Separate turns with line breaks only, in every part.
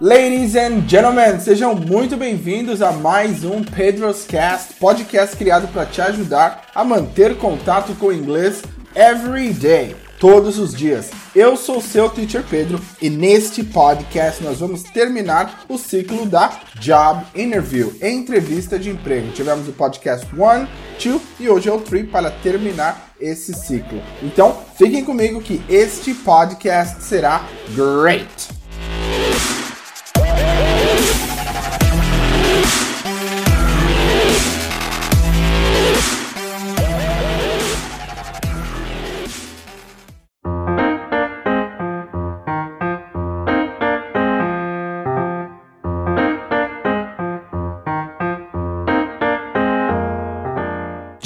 Ladies and gentlemen, sejam muito bem-vindos a mais um Pedro's Cast, podcast criado para te ajudar a manter contato com o inglês every day, todos os dias. Eu sou seu teacher Pedro e neste podcast nós vamos terminar o ciclo da Job Interview, entrevista de emprego. Tivemos o podcast 1, 2 e hoje é o 3 para terminar esse ciclo. Então, fiquem comigo que este podcast será great.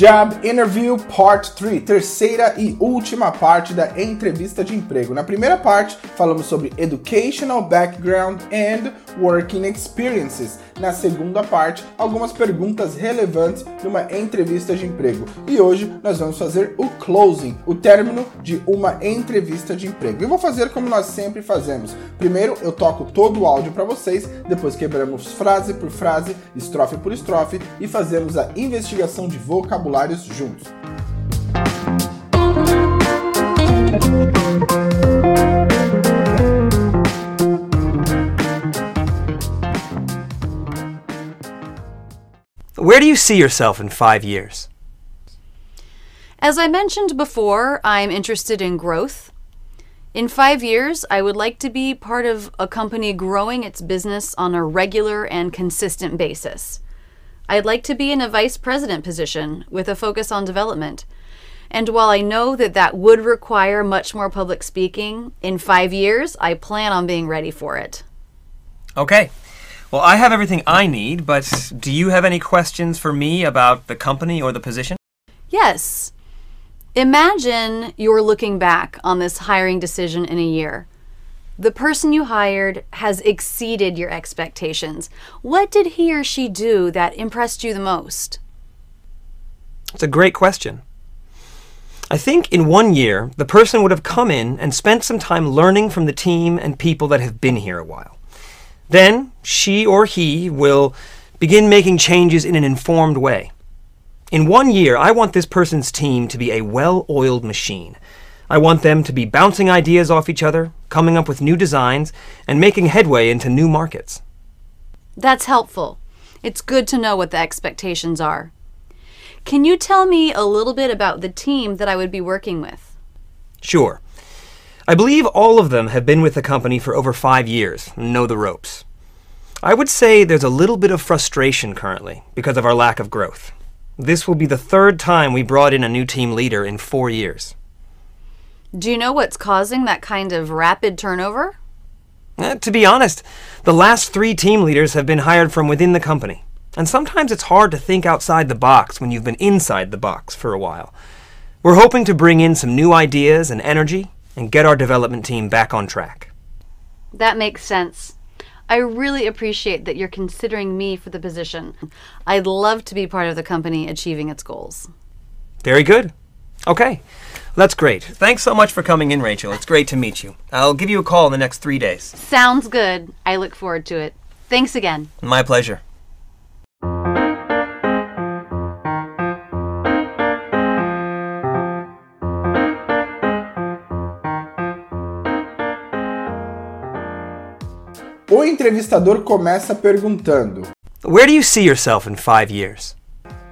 Job Interview Part 3, terceira e última parte da entrevista de emprego. Na primeira parte, falamos sobre Educational Background and Working Experiences. Na segunda parte, algumas perguntas relevantes numa entrevista de emprego. E hoje nós vamos fazer o closing, o término de uma entrevista de emprego. E vou fazer como nós sempre fazemos. Primeiro eu toco todo o áudio para vocês, depois quebramos frase por frase, estrofe por estrofe e fazemos a investigação de vocabulários juntos.
Where do you see yourself in five years?
As I mentioned before, I'm interested in growth. In five years, I would like to be part of a company growing its business on a regular and consistent basis. I'd like to be in a vice president position with a focus on development. And while I know that that would require much more public speaking, in five years, I plan on being ready for it.
Okay. Well, I have everything I need, but do you have any questions for me about the company or the position?
Yes. Imagine you're looking back on this hiring decision in a year. The person you hired has exceeded your expectations. What did he or she do that impressed you the most?
It's a great question. I think in one year, the person would have come in and spent some time learning from the team and people that have been here a while. Then she or he will begin making changes in an informed way. In one year, I want this person's team to be a well oiled machine. I want them to be bouncing ideas off each other, coming up with new designs, and making headway into new markets.
That's helpful. It's good to know what the expectations are. Can you tell me a little bit about the team that I would be working with?
Sure. I believe all of them have been with the company for over five years and know the ropes. I would say there's a little bit of frustration currently because of our lack of growth. This will be the third time we brought in a new team leader in four years.
Do you know what's causing that kind of rapid turnover?
Eh, to be honest, the last three team leaders have been hired from within the company. And sometimes it's hard to think outside the box when you've been inside the box for a while. We're hoping to bring in some new ideas and energy and get our development team back on track.
That makes sense. I really appreciate that you're considering me for the position. I'd love to be part of the company achieving its goals.
Very good. Okay, that's great. Thanks so much for coming in, Rachel. It's great to meet you. I'll give you a call in the next three days.
Sounds good. I look forward to it. Thanks again.
My pleasure.
O entrevistador começa perguntando:
Where do you see yourself in five years?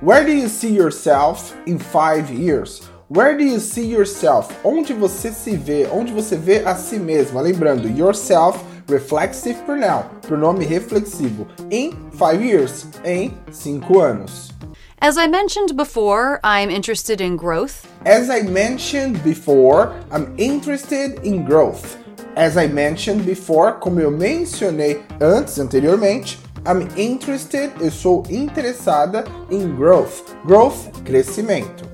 Where do you see yourself in five years? Where do you see yourself? Onde você se vê? Onde você vê a si mesma? Lembrando, yourself, reflexive pronoun, pronome reflexivo. In five years, em cinco anos.
As I mentioned before, I'm interested in growth.
As I mentioned before, I'm interested in growth. As I mentioned before, como eu mencionei antes, anteriormente, I'm interested, eu sou interessada in growth. Growth, crescimento.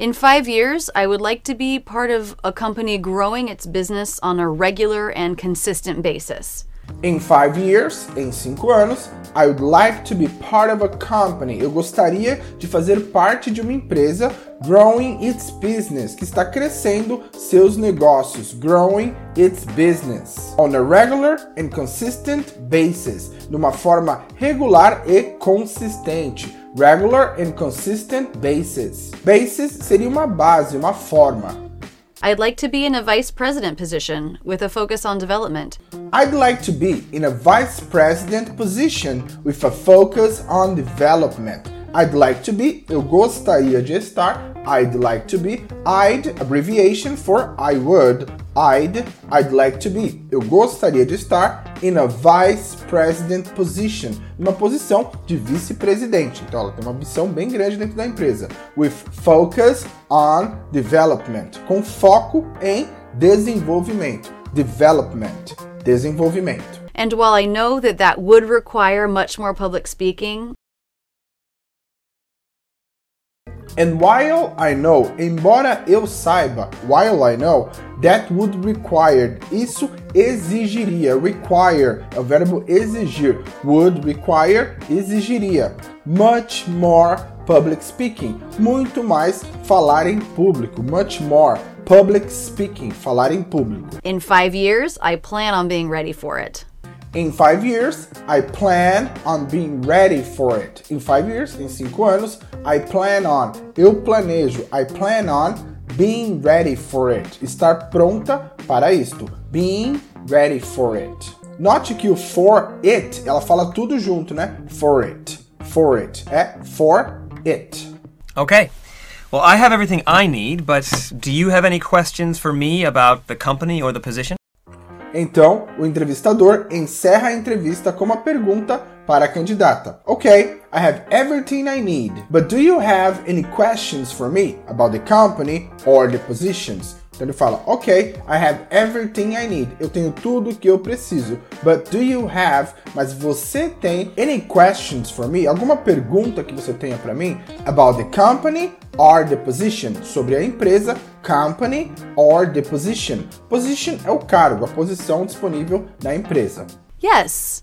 In five years, I would like to be part of a company growing its business on a regular and consistent basis.
In five years, em cinco anos, I would like to be part of a company. Eu gostaria de fazer parte de uma empresa growing its business, que está crescendo seus negócios, growing its business on a regular and consistent basis, numa forma regular e consistente. Regular and consistent basis. Basis seria uma base, uma forma.
I'd like to be in a vice president position with a focus on development.
I'd like to be in a vice president position with a focus on development. I'd like to be, eu gostaria de estar, I'd like to be, I'd, abbreviation for I would, I'd, I'd like to be, eu gostaria de estar in a vice president position, uma posição de vice-presidente. Então ela tem uma missão bem grande dentro da empresa, with focus on development, com foco em desenvolvimento, development, desenvolvimento.
And while I know that that would require much more public speaking,
And while I know, embora eu saiba, while I know, that would require, isso exigiria, require, é o verbo exigir, would require, exigiria, much more public speaking, muito mais falar em público, much more public speaking, falar em público.
in five years, I plan on being ready for it.
In five years, I plan on being ready for it. In five years, em cinco anos, I plan on, eu planejo, I plan on being ready for it. Estar pronta para isto. Being ready for it. Note que o for it, ela fala tudo junto, né? For it. For it. É for it.
Okay. Well, I have everything I need, but do you have any questions for me about the company or the position?
Então, o entrevistador encerra a entrevista com uma pergunta para a candidata. Ok, I have everything I need, but do you have any questions for me about the company or the positions? Então ele fala, ok, I have everything I need. Eu tenho tudo que eu preciso. But do you have? Mas você tem any questions for me? Alguma pergunta que você tenha para mim about the company or the position? Sobre a empresa, company or the position. Position é o cargo, a posição disponível na empresa.
Yes.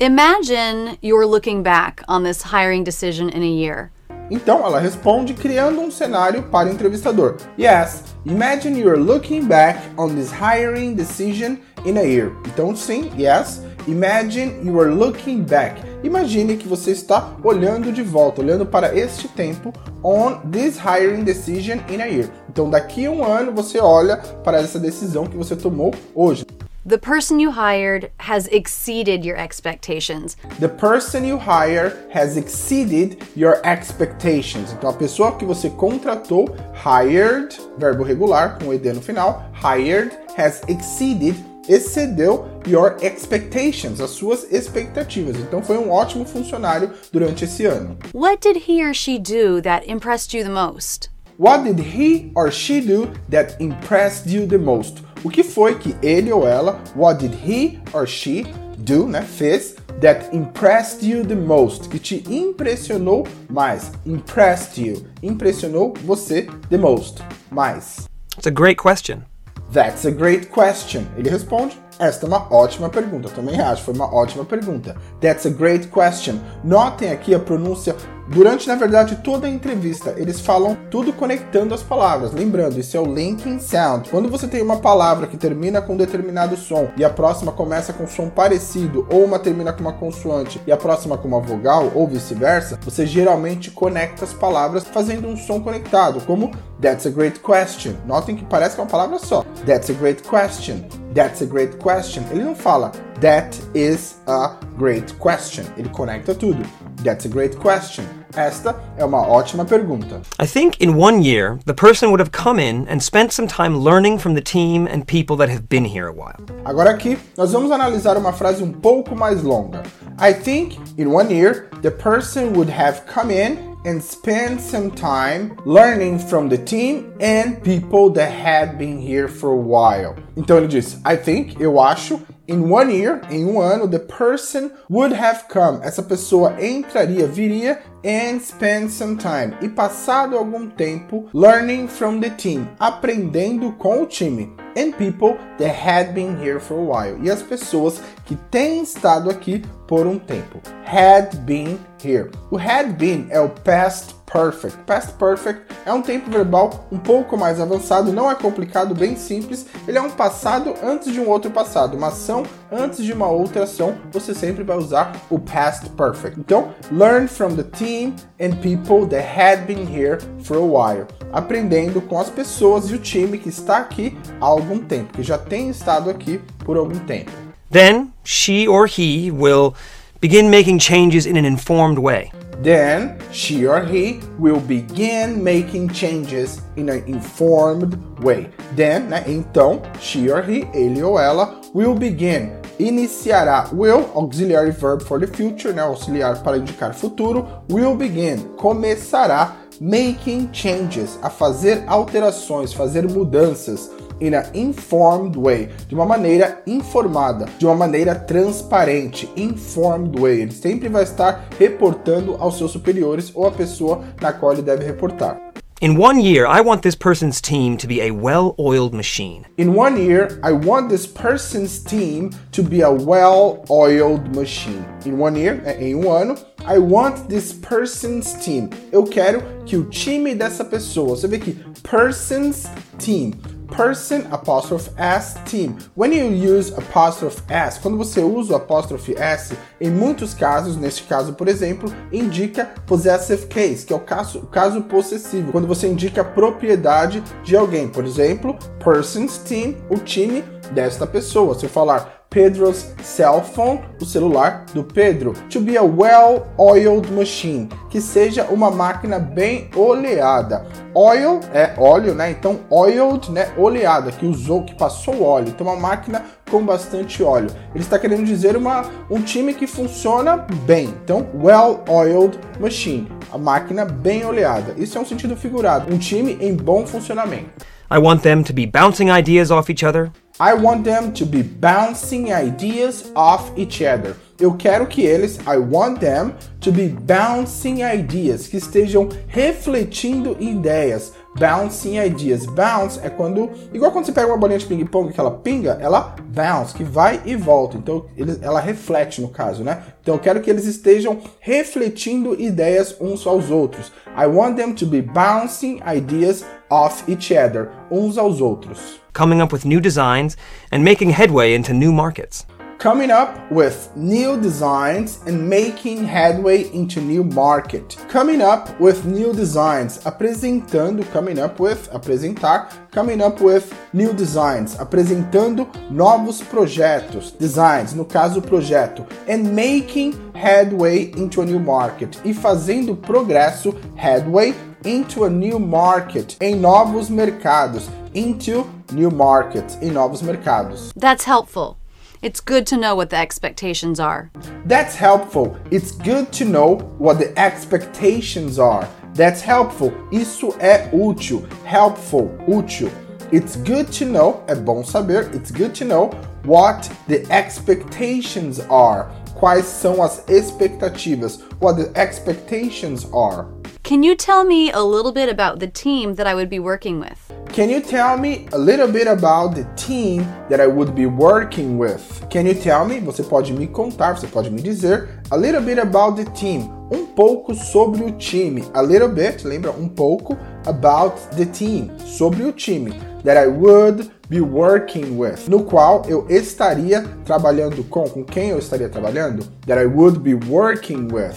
Imagine you're looking back on this hiring decision in a year.
Então ela responde criando um cenário para o entrevistador. Yes, imagine you're looking back on this hiring decision in a year. Então sim, yes, imagine you are looking back. Imagine que você está olhando de volta, olhando para este tempo on this hiring decision in a year. Então daqui a um ano você olha para essa decisão que você tomou hoje.
The person you hired has exceeded your expectations.
The person you hire has exceeded your expectations. Então a pessoa que você contratou, hired, verbo regular com ed no final, hired has exceeded, excedeu your expectations, as suas expectativas. Então foi um ótimo funcionário durante esse ano.
What did he or she do that impressed you the most?
What did he or she do that impressed you the most? O que foi que ele ou ela, what did he or she do, né, fez that impressed you the most, que te impressionou mais, impressed you, impressionou você the most, mais.
It's a great question.
That's a great question. Ele responde, esta é uma ótima pergunta. Também acho, foi uma ótima pergunta. That's a great question. Notem aqui a pronúncia Durante, na verdade, toda a entrevista, eles falam tudo conectando as palavras. Lembrando, isso é o linking sound. Quando você tem uma palavra que termina com um determinado som e a próxima começa com um som parecido, ou uma termina com uma consoante e a próxima com uma vogal, ou vice-versa, você geralmente conecta as palavras fazendo um som conectado, como That's a great question. Notem que parece que é uma palavra só. That's a great question. That's a great question. Ele não fala That is a great question. Ele conecta tudo. That's a great question. Esta é uma ótima pergunta.
I think in one year, the person would have come in and spent some time learning from the team and people that have been here a while.
Agora aqui, nós vamos analisar uma frase um pouco mais longa. I think in one year, the person would have come in and spent some time learning from the team and people that had been here for a while. Então ele diz, I think, eu acho, In one year, em um ano, the person would have come. Essa pessoa entraria, viria and spend some time. E passado algum tempo, learning from the team, aprendendo com o time. And people that had been here for a while. E as pessoas que têm estado aqui por um tempo. Had been here. O had been é o past perfect. Past perfect é um tempo verbal um pouco mais avançado, não é complicado, bem simples. Ele é um passado antes de um outro passado, uma ação antes de uma outra ação. Você sempre vai usar o past perfect. Então, learn from the team and people that had been here for a while. Aprendendo com as pessoas e o time que está aqui há algum tempo, que já tem estado aqui por algum tempo.
Then she or he will begin making changes in an informed way.
Then she or he will begin making changes in an informed way. Then, né, então, she or he, ele ou ela, will begin, iniciará, will, auxiliary verb for the future, né, auxiliar para indicar futuro, will begin, começará making changes, a fazer alterações, fazer mudanças in an informed way, de uma maneira informada, de uma maneira transparente, informed way. Ele sempre vai estar reportando aos seus superiores ou à pessoa na qual ele deve reportar.
In one year, I want this person's team to be a well oiled machine.
In one year, I want this person's team to be a well-oiled machine. In one year, é em um ano, I want this person's team. Eu quero que o time dessa pessoa, você vê que person's team person apostrophe s team. When you use apostrophe s, quando você usa o apostrophe s, em muitos casos, neste caso, por exemplo, indica possessive case, que é o caso, o caso possessivo, quando você indica a propriedade de alguém. Por exemplo, person's team, o time desta pessoa. Se eu falar Pedro's cell phone, o celular do Pedro. To be a well-oiled machine, que seja uma máquina bem oleada. Oil é óleo, né? Então oiled, né? Oleada, que usou, que passou óleo. Então uma máquina com bastante óleo. Ele está querendo dizer uma, um time que funciona bem. Então well-oiled machine, a máquina bem oleada. Isso é um sentido figurado, um time em bom funcionamento.
I want them to be bouncing ideas off each other.
I want them to be bouncing ideas off each other. Eu quero que eles, I want them to be bouncing ideas, que estejam refletindo ideias. Bouncing ideas. Bounce é quando, igual quando você pega uma bolinha de ping-pong que ela pinga, ela bounce, que vai e volta. Então ele, ela reflete no caso, né? Então eu quero que eles estejam refletindo ideias uns aos outros. I want them to be bouncing ideas off each other, uns aos outros.
coming up with new designs, and making headway into new markets.
Coming up with new designs and making headway into new market. Coming up with new designs, apresentando, coming up with, apresentar, coming up with new designs, apresentando novos projetos, designs, no caso projeto, and making headway into a new market e fazendo progresso, headway into a new market, em novos mercados, into new markets, em novos mercados.
That's helpful. It's good to know what the expectations are.
That's helpful. It's good to know what the expectations are. That's helpful. Isso é útil. Helpful, útil. It's good to know, é bom saber. It's good to know what the expectations are. Quais são as expectativas? What the expectations are.
Can you tell me a little bit about the team that I would be working with?
Can you tell me a little bit about the team that I would be working with? Can you tell me? Você pode me contar, você pode me dizer a little bit about the team. Um pouco sobre o time. A little bit, lembra? Um pouco about the team. Sobre o time. That I would be working with. No qual eu estaria trabalhando com. Com quem eu estaria trabalhando? That I would be working with.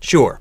Sure.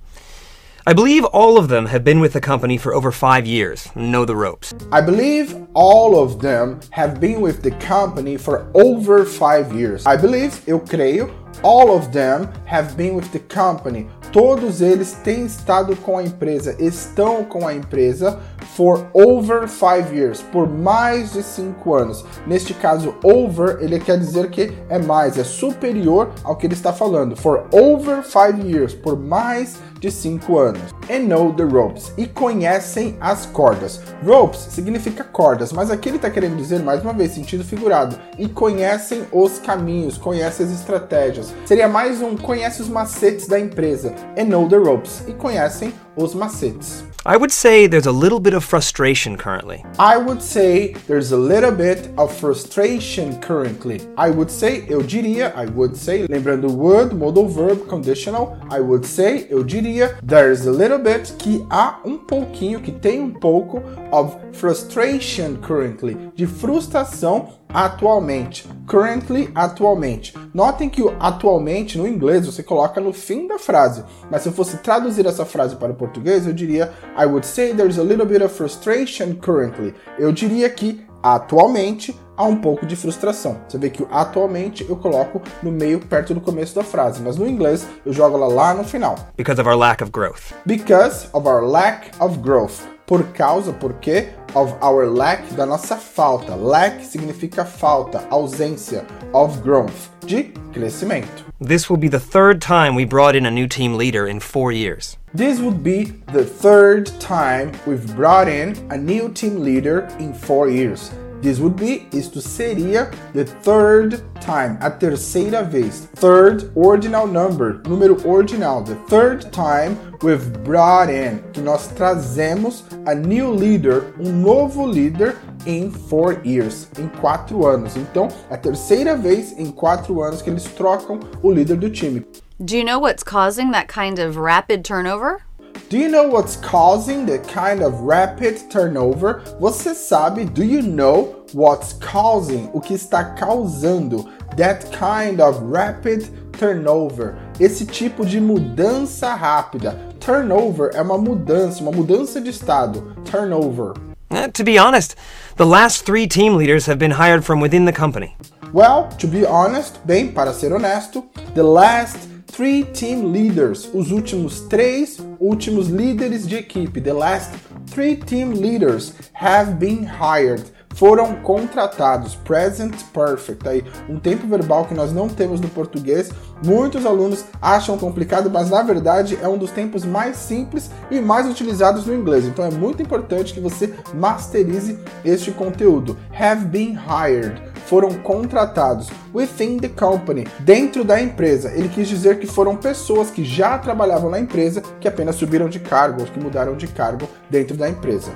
I believe all of them have been with the company for over five years know the ropes.
I believe all of them have been with the company for over five years. I believe, eu creio, All of them have been with the company. Todos eles têm estado com a empresa, estão com a empresa for over five years, por mais de cinco anos. Neste caso, over, ele quer dizer que é mais, é superior ao que ele está falando. For over five years, por mais de cinco anos. And know the ropes, e conhecem as cordas. Ropes significa cordas, mas aqui ele está querendo dizer, mais uma vez, sentido figurado, e conhecem os caminhos, conhecem as estratégias. Seria mais um conhece os macetes da empresa. And know the ropes, e conhecem os macetes.
I would say there's a little bit of frustration currently.
I would say there's a little bit of frustration currently. I would say, eu diria, I would say, lembrando would, modal verb, conditional, I would say, eu diria, there's a little bit, que há um pouquinho, que tem um pouco of frustration currently, de frustração atualmente. Currently, atualmente. Notem que o atualmente no inglês você coloca no fim da frase, mas se eu fosse traduzir essa frase para o português, eu diria I would say there's a little bit of frustration currently. Eu diria que atualmente há um pouco de frustração. Você vê que o atualmente eu coloco no meio, perto do começo da frase, mas no inglês eu jogo ela lá no final.
Because of our lack of growth.
Because of our lack of growth. Por causa, porque of our lack, da nossa falta. Lack significa falta, ausência. Of growth, de crescimento.
This will be the third time we brought in a new team leader in four years.
This would be the third time we've brought in a new team leader in four years. This would be, isto seria, the third time, a terceira vez. Third ordinal number, número ordinal. The third time we've brought in, que nós trazemos a new leader, um novo líder in four years, em quatro anos. Então, a terceira vez em quatro anos que eles trocam o líder do time.
Do you know what's causing that kind of rapid turnover?
Do you know what's causing the kind of rapid turnover? Você sabe, do you know what's causing, o que está causando that kind of rapid turnover? Esse tipo de mudança rápida. Turnover é uma mudança, uma mudança de estado. Turnover.
Uh, to be honest, the last three team leaders have been hired from within the company.
Well, to be honest, bem, para ser honesto, the last three team leaders, os últimos três últimos líderes de equipe, the last three team leaders have been hired foram contratados. Present perfect. Aí, um tempo verbal que nós não temos no português. Muitos alunos acham complicado, mas na verdade é um dos tempos mais simples e mais utilizados no inglês. Então é muito importante que você masterize este conteúdo. Have been hired. Foram contratados within the company, dentro da empresa. Ele quis dizer que foram pessoas que já trabalhavam na empresa que apenas subiram de cargo ou que mudaram de cargo dentro da empresa.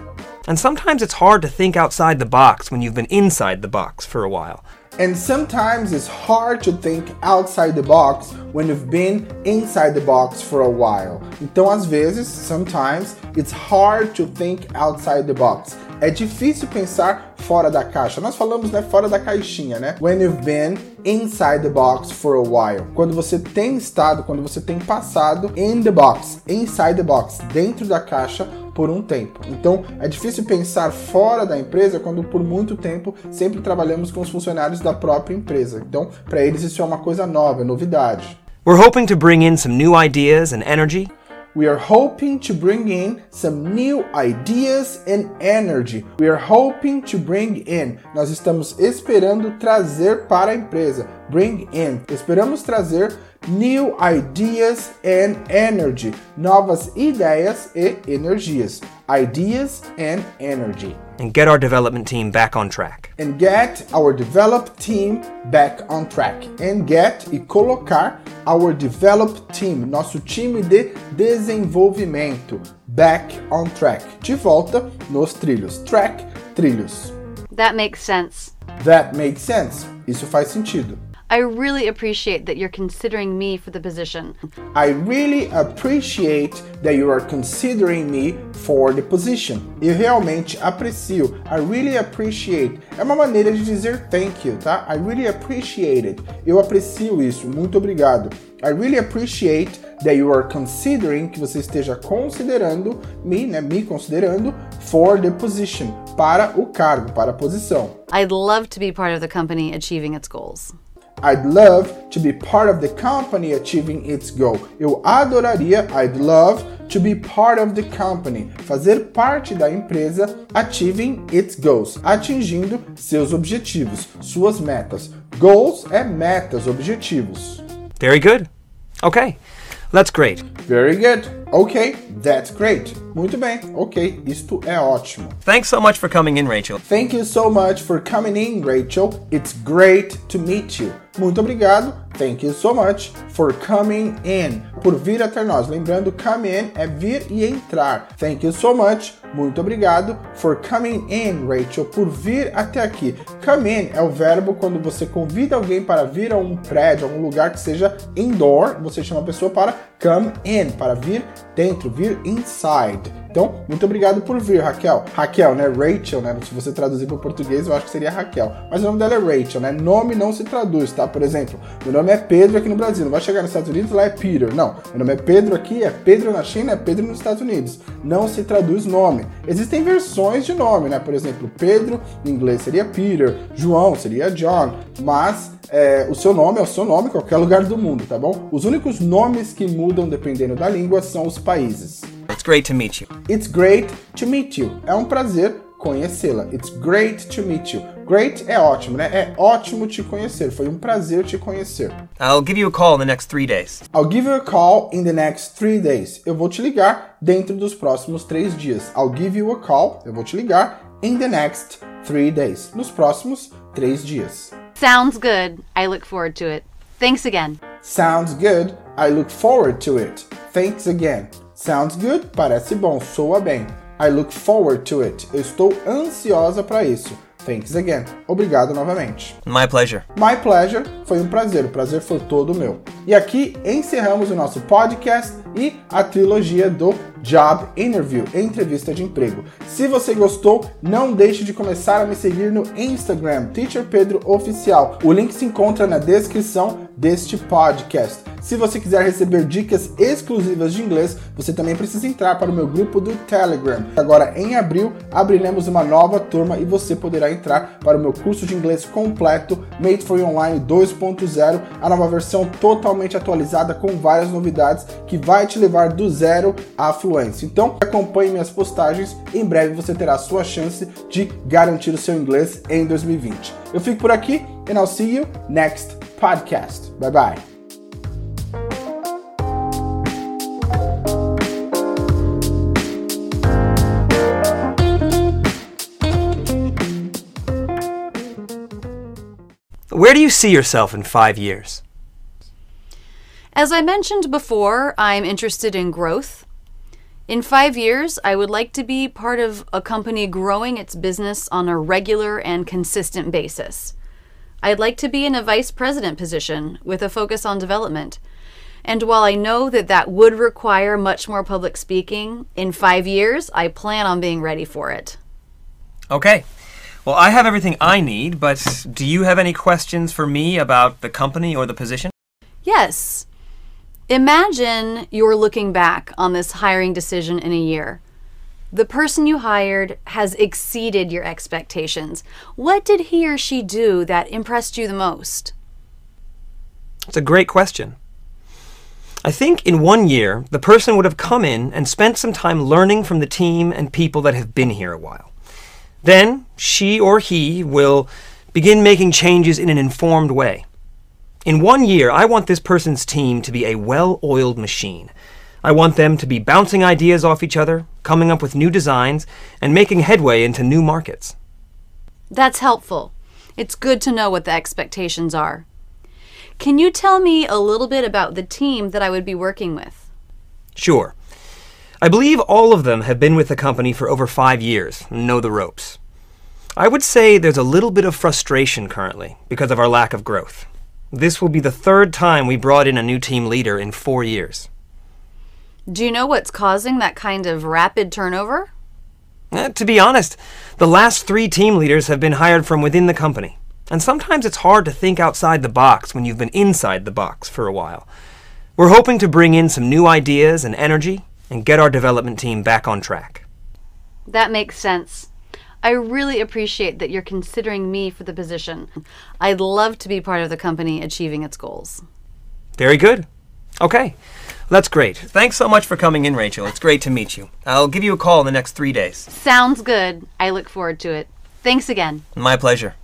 And sometimes it's hard to think outside the box when you've been inside the box for a while.
And sometimes it's hard to think outside the box when you've been inside the box for a while. Então, às vezes, sometimes it's hard to think outside the box. É difícil pensar fora da caixa. Nós falamos, né, fora da caixinha, né? When you've been inside the box for a while. Quando você tem estado, quando você tem passado in the box, inside the box, dentro da caixa por um tempo. Então, é difícil pensar fora da empresa quando por muito tempo sempre trabalhamos com os funcionários da própria empresa. Então, para eles isso é uma coisa nova, é novidade.
We're hoping to bring in some new ideas and energy.
We are hoping to bring in some new ideas and energy. We are hoping to bring in. Nós estamos esperando trazer para a empresa. Bring in. Esperamos trazer new ideas and energy. Novas ideias e energias. Ideas and energy.
And get our development team back on track.
And get our developed team back on track. And get e colocar our developed team, nosso time de desenvolvimento, back on track. De volta nos trilhos. Track, trilhos.
That makes sense.
That makes sense. Isso faz sentido.
I really appreciate that you're considering me for the position.
I really appreciate that you are considering me for the position. Eu realmente aprecio. I really appreciate. É uma maneira de dizer thank you, tá? I really appreciate it. Eu aprecio isso. Muito obrigado. I really appreciate that you are considering, que você esteja considerando me, né, me considerando for the position, para o cargo, para a posição.
I'd love to be part of the company achieving its goals.
I'd love to be part of the company achieving its goal. Eu adoraria, I'd love to be part of the company, fazer parte da empresa achieving its goals, atingindo seus objetivos, suas metas. Goals é metas, objetivos.
Very good. Okay, that's great.
Very good. Okay, that's great. Muito bem. Ok, isto é ótimo.
Thanks so much for coming in, Rachel.
Thank you so much for coming in, Rachel. It's great to meet you. Muito obrigado. Thank you so much for coming in. Por vir até nós. Lembrando, come in é vir e entrar. Thank you so much. Muito obrigado for coming in, Rachel. Por vir até aqui. Come in é o verbo quando você convida alguém para vir a um prédio, a um lugar que seja indoor. Você chama a pessoa para come in, para vir dentro, vir inside. Então, muito obrigado por vir, Raquel. Raquel, né? Rachel, né? Se você traduzir para o português, eu acho que seria Raquel. Mas o nome dela é Rachel, né? Nome não se traduz, tá? Por exemplo, meu nome é Pedro aqui no Brasil. Não vai chegar nos Estados Unidos lá é Peter. Não. Meu nome é Pedro aqui, é Pedro na China, é Pedro nos Estados Unidos. Não se traduz nome. Existem versões de nome, né? Por exemplo, Pedro em inglês seria Peter, João seria John, mas é, o seu nome é o seu nome em qualquer lugar do mundo, tá bom? Os únicos nomes que mudam dependendo da língua são os países.
It's great to meet you.
It's great to meet you. É um prazer conhecê-la. It's great to meet you. Great é ótimo, né? É ótimo te conhecer. Foi um prazer te conhecer.
I'll give you a call in the next three days.
I'll give you a call in the next three days. Eu vou te ligar dentro dos próximos três dias. I'll give you a call. Eu vou te ligar in the next three days. Nos próximos três dias.
Sounds good. I look forward to it. Thanks again.
Sounds good. I look forward to it. Thanks again. Sounds good. Parece bom. Soa bem. I look forward to it. Eu estou ansiosa para isso. Thanks again. Obrigado novamente.
My pleasure.
My pleasure. Foi um prazer. O prazer foi todo meu. E aqui encerramos o nosso podcast e a trilogia do Job Interview, entrevista de emprego. Se você gostou, não deixe de começar a me seguir no Instagram, Teacher Pedro Oficial. O link se encontra na descrição deste podcast. Se você quiser receber dicas exclusivas de inglês, você também precisa entrar para o meu grupo do Telegram. Agora, em abril, abriremos uma nova turma e você poderá entrar para o meu curso de inglês completo, Made for You Online 2.0, a nova versão totalmente atualizada com várias novidades que vai te levar do zero à fluência. Então, acompanhe minhas postagens, em breve você terá a sua chance de garantir o seu inglês em 2020. Eu fico por aqui and I'll see you next podcast. Bye bye.
Where do you see yourself in five years?
As I mentioned before, I'm interested in growth. In five years, I would like to be part of a company growing its business on a regular and consistent basis. I'd like to be in a vice president position with a focus on development. And while I know that that would require much more public speaking, in five years, I plan on being ready for it.
Okay. Well, I have everything I need, but do you have any questions for me about the company or the position?
Yes. Imagine you're looking back on this hiring decision in a year. The person you hired has exceeded your expectations. What did he or she do that impressed you the most?
It's a great question. I think in one year, the person would have come in and spent some time learning from the team and people that have been here a while. Then she or he will begin making changes in an informed way. In one year, I want this person's team to be a well oiled machine. I want them to be bouncing ideas off each other, coming up with new designs, and making headway into new markets.
That's helpful. It's good to know what the expectations are. Can you tell me a little bit about the team that I would be working with?
Sure. I believe all of them have been with the company for over five years and know the ropes. I would say there's a little bit of frustration currently because of our lack of growth. This will be the third time we brought in a new team leader in four years.
Do you know what's causing that kind of rapid turnover?
Eh, to be honest, the last three team leaders have been hired from within the company. And sometimes it's hard to think outside the box when you've been inside the box for a while. We're hoping to bring in some new ideas and energy and get our development team back on track.
That makes sense. I really appreciate that you're considering me for the position. I'd love to be part of the company achieving its goals.
Very good. Okay. That's great. Thanks so much for coming in, Rachel. It's great to meet you. I'll give you a call in the next three days.
Sounds good. I look forward to it. Thanks again.
My pleasure.